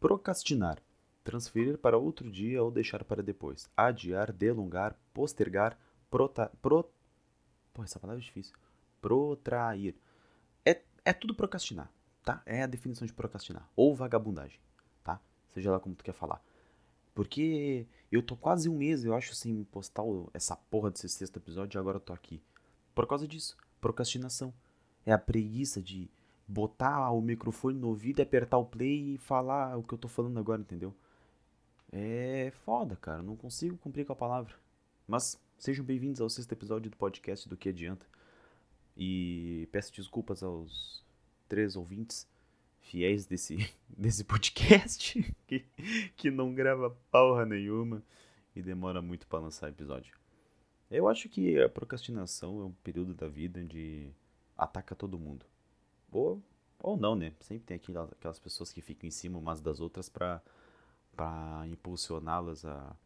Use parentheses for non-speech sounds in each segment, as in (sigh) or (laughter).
Procrastinar. Transferir para outro dia ou deixar para depois. Adiar, delongar, postergar, prota, pro... Pô, essa palavra é difícil. Protrair. É, é tudo procrastinar, tá? É a definição de procrastinar. Ou vagabundagem, tá? Seja lá como tu quer falar. Porque eu tô quase um mês, eu acho, sem postar essa porra desse sexto episódio e agora eu tô aqui. Por causa disso. Procrastinação. É a preguiça de botar o microfone no ouvido apertar o play e falar o que eu tô falando agora, entendeu? É foda, cara. Não consigo cumprir com a palavra. Mas sejam bem-vindos ao sexto episódio do podcast do Que Adianta. E peço desculpas aos três ouvintes fiéis desse, (laughs) desse podcast (laughs) que, que não grava porra nenhuma e demora muito para lançar episódio. Eu acho que a procrastinação é um período da vida onde ataca todo mundo. Ou, ou não, né? Sempre tem aquelas, pessoas que ficam em cima umas das outras para para impulsioná-las a,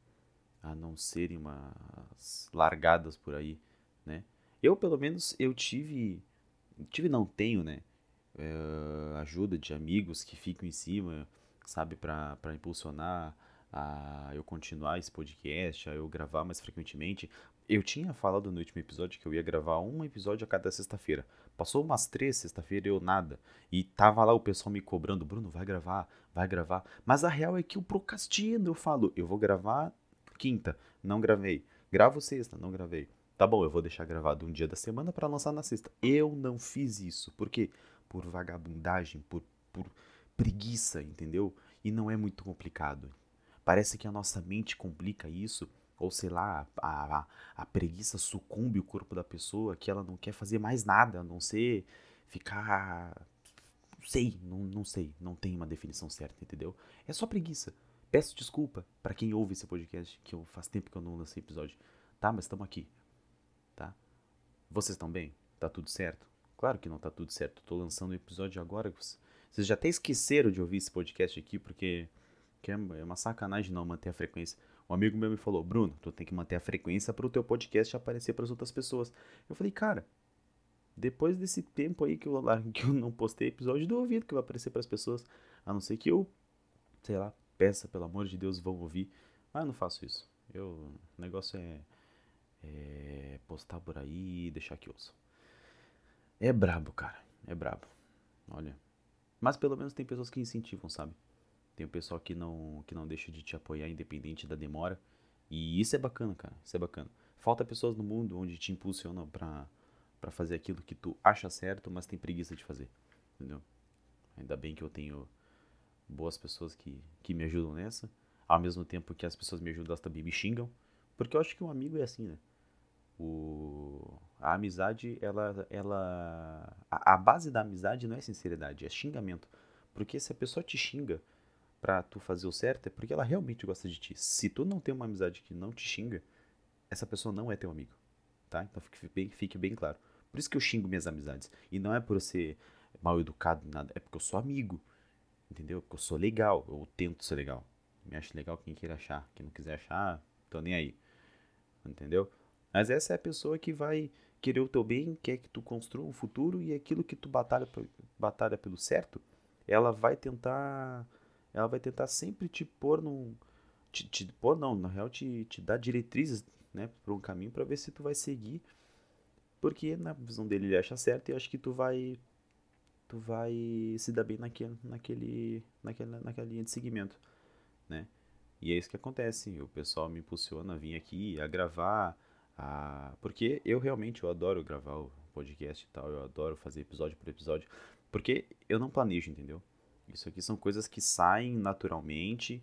a não serem umas largadas por aí, né? Eu, pelo menos, eu tive, tive não tenho, né? É, ajuda de amigos que ficam em cima, sabe, para impulsionar a eu continuar esse podcast, a eu gravar mais frequentemente. Eu tinha falado no último episódio que eu ia gravar um episódio a cada sexta-feira. Passou umas três sexta-feira eu nada. E tava lá o pessoal me cobrando, Bruno, vai gravar, vai gravar. Mas a real é que eu procrastino, eu falo, eu vou gravar quinta, não gravei. Gravo sexta, não gravei. Tá bom, eu vou deixar gravado um dia da semana para lançar na sexta. Eu não fiz isso. Por quê? Por vagabundagem, por, por preguiça, entendeu? E não é muito complicado. Parece que a nossa mente complica isso ou sei lá, a, a, a, preguiça sucumbe o corpo da pessoa, que ela não quer fazer mais nada, a não ser ficar. Sei, não, não sei, não tem uma definição certa, entendeu? É só preguiça. Peço desculpa para quem ouve esse podcast, que eu, faz tempo que eu não lancei episódio, tá? Mas estamos aqui, tá? Vocês estão bem? Tá tudo certo? Claro que não tá tudo certo, tô lançando o episódio agora. Vocês já até esqueceram de ouvir esse podcast aqui, porque é, é uma sacanagem não manter a frequência. Um amigo meu me falou, Bruno, tu tem que manter a frequência para o teu podcast aparecer para as outras pessoas. Eu falei, cara, depois desse tempo aí que eu, (laughs) que eu não postei episódio, duvido que vai aparecer para as pessoas. A não ser que eu, sei lá, peça, pelo amor de Deus, vão ouvir. Mas eu não faço isso. Eu, o negócio é, é postar por aí e deixar que ouçam. É brabo, cara. É brabo. Olha. Mas pelo menos tem pessoas que incentivam, sabe? Tem o pessoal que não, que não deixa de te apoiar independente da demora. E isso é bacana, cara. Isso é bacana. Falta pessoas no mundo onde te impulsionam pra, fazer aquilo que tu acha certo, mas tem preguiça de fazer. Entendeu? Ainda bem que eu tenho boas pessoas que, que me ajudam nessa. Ao mesmo tempo que as pessoas me ajudam, elas também me xingam. Porque eu acho que um amigo é assim, né? O, a amizade, ela. ela a, a base da amizade não é sinceridade, é xingamento. Porque se a pessoa te xinga pra tu fazer o certo é porque ela realmente gosta de ti. Se tu não tem uma amizade que não te xinga, essa pessoa não é teu amigo, tá? Então fique bem, fique bem claro. Por isso que eu xingo minhas amizades. E não é por eu ser mal educado, nada. É porque eu sou amigo, entendeu? Porque eu sou legal, eu tento ser legal. Me acho legal quem queira achar. Quem não quiser achar, tô nem aí. Entendeu? Mas essa é a pessoa que vai querer o teu bem, quer que tu construa um futuro e aquilo que tu batalha, batalha pelo certo, ela vai tentar ela vai tentar sempre te pôr num. Te, te pôr, não, na real, te, te dar diretrizes né, para um caminho para ver se tu vai seguir. Porque na visão dele ele acha certo e eu acho que tu vai. Tu vai se dar bem naquele, naquele, naquela, naquela linha de seguimento, né? E é isso que acontece. O pessoal me impulsiona a vir aqui, a gravar, a... porque eu realmente eu adoro gravar o podcast e tal, eu adoro fazer episódio por episódio, porque eu não planejo, entendeu? Isso aqui são coisas que saem naturalmente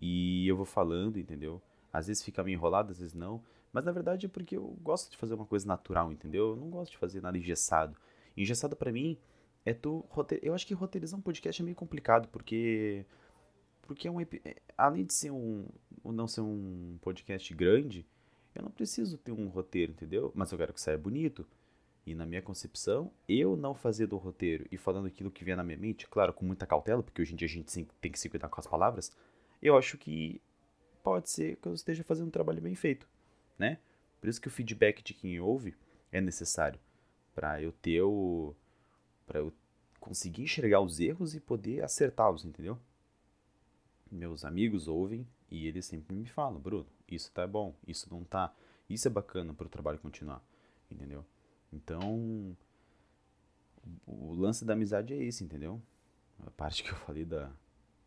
e eu vou falando, entendeu? Às vezes fica meio enrolado, às vezes não. Mas na verdade é porque eu gosto de fazer uma coisa natural, entendeu? Eu não gosto de fazer nada engessado. Engessado para mim é tu. Eu acho que roteirizar um podcast é meio complicado, porque. Porque é um. É, além de ser um. Não ser um podcast grande, eu não preciso ter um roteiro, entendeu? Mas eu quero que saia bonito. E na minha concepção, eu não fazer do roteiro e falando aquilo que vem na minha mente, claro, com muita cautela, porque hoje em dia a gente tem que se cuidar com as palavras, eu acho que pode ser que eu esteja fazendo um trabalho bem feito, né? Por isso que o feedback de quem ouve é necessário para eu ter o para eu conseguir enxergar os erros e poder acertá-los, entendeu? meus amigos ouvem e eles sempre me falam, Bruno, isso tá bom, isso não tá. Isso é bacana para o trabalho continuar, entendeu? Então, o lance da amizade é esse, entendeu? A parte que eu falei da,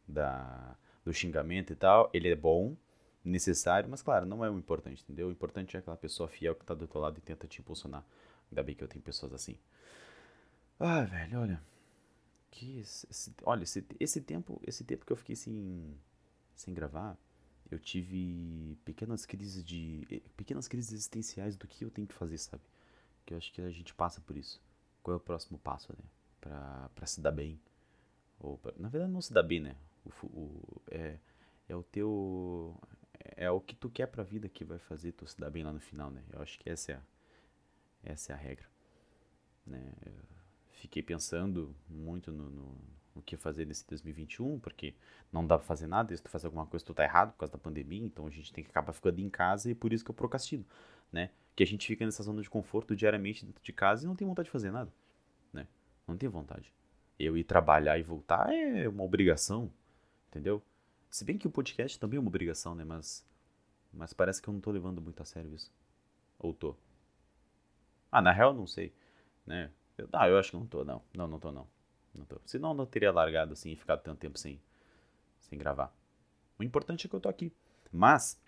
da, do xingamento e tal, ele é bom, necessário, mas claro, não é o importante, entendeu? O importante é aquela pessoa fiel que tá do outro lado e tenta te impulsionar. Ainda bem que eu tenho pessoas assim. Ah, velho, olha. Que esse, olha, esse, esse tempo, esse tempo que eu fiquei sem, sem gravar, eu tive pequenas crises de eh, pequenas crises existenciais do que eu tenho que fazer, sabe? Que eu acho que a gente passa por isso. Qual é o próximo passo, né? Pra, pra se dar bem. Ou pra, na verdade não se dar bem, né? O, o, é, é o teu é o que tu quer pra vida que vai fazer tu se dar bem lá no final, né? Eu acho que essa é a, essa é a regra, né? Fiquei pensando muito no, no, no, que fazer nesse 2021, porque não dá pra fazer nada, e se tu fazer alguma coisa tu tá errado por causa da pandemia, então a gente tem que acabar ficando em casa e por isso que eu procrastino, né? Que a gente fica nessa zona de conforto diariamente dentro de casa e não tem vontade de fazer nada, né? Não tem vontade. Eu ir trabalhar e voltar é uma obrigação, entendeu? Se bem que o podcast também é uma obrigação, né? Mas, mas parece que eu não tô levando muito a sério isso. Ou tô? Ah, na real, não sei, né? Eu, ah, eu acho que não tô, não. Não, não tô, não. Não tô. Senão eu não teria largado assim e ficado tanto tempo sem, sem gravar. O importante é que eu tô aqui. Mas,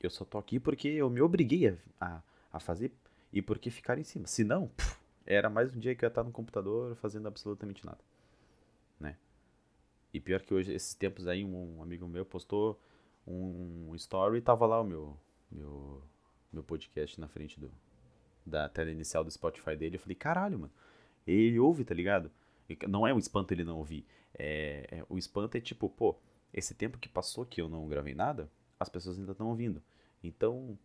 eu só tô aqui porque eu me obriguei a, a, fazer e porque ficar em cima. Se não, era mais um dia que eu ia estar no computador fazendo absolutamente nada, né? E pior que hoje, esses tempos aí, um amigo meu postou um story e tava lá o meu, meu, meu podcast na frente do, da tela inicial do Spotify dele. Eu falei, caralho, mano. Ele ouve, tá ligado? Não é um espanto ele não ouvir. É, é, o espanto é tipo, pô, esse tempo que passou que eu não gravei nada, as pessoas ainda estão ouvindo. Então,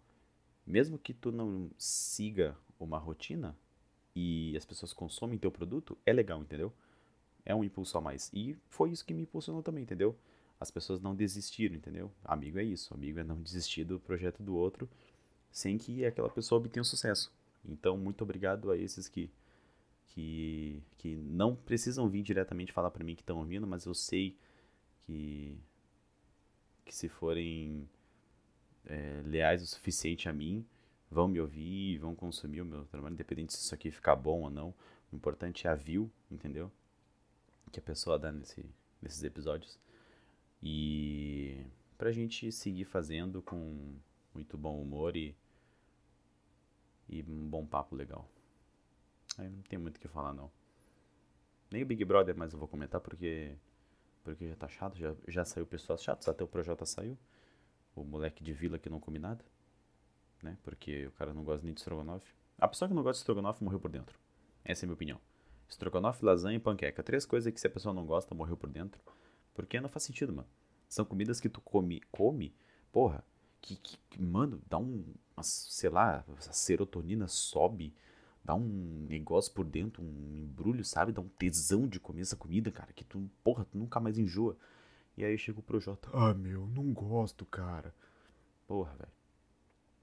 mesmo que tu não siga uma rotina e as pessoas consomem teu produto, é legal, entendeu? é um impulso a mais. E foi isso que me impulsionou também, entendeu? As pessoas não desistiram, entendeu? Amigo é isso, amigo é não desistir do projeto do outro sem que aquela pessoa obtenha sucesso. Então, muito obrigado a esses que que, que não precisam vir diretamente falar para mim que estão ouvindo, mas eu sei que que se forem é, leais o suficiente a mim, vão me ouvir, vão consumir o meu trabalho, independente se isso aqui ficar bom ou não. O importante é a view, entendeu? que a pessoa dá nesse, nesses episódios. E pra gente seguir fazendo com muito bom humor e, e um bom papo legal. Aí não tem muito o que falar não. Nem o Big Brother, mas eu vou comentar porque porque já tá chato, já, já saiu pessoas chatas, até o Projota saiu. O moleque de vila que não come nada, né? Porque o cara não gosta nem de estrogonofe. A pessoa que não gosta de estrogonofe morreu por dentro. Essa é a minha opinião. Estrogonofe, lasanha e panqueca. Três coisas que se a pessoa não gosta, morreu por dentro. Porque não faz sentido, mano. São comidas que tu come, come, porra, que, que mano, dá um, sei lá, a serotonina sobe, dá um negócio por dentro, um embrulho, sabe? Dá um tesão de comer essa comida, cara, que tu, porra, tu nunca mais enjoa. E aí chega o Projota, ah, meu, não gosto, cara. Porra, velho.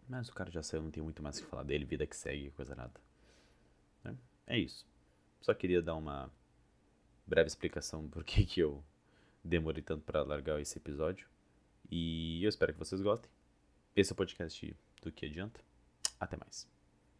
Mas o cara já saiu, não tem muito mais o que falar dele, vida que segue, coisa nada. É, é isso. Só queria dar uma breve explicação por que, que eu demorei tanto para largar esse episódio. E eu espero que vocês gostem. Esse é o podcast do que adianta. Até mais.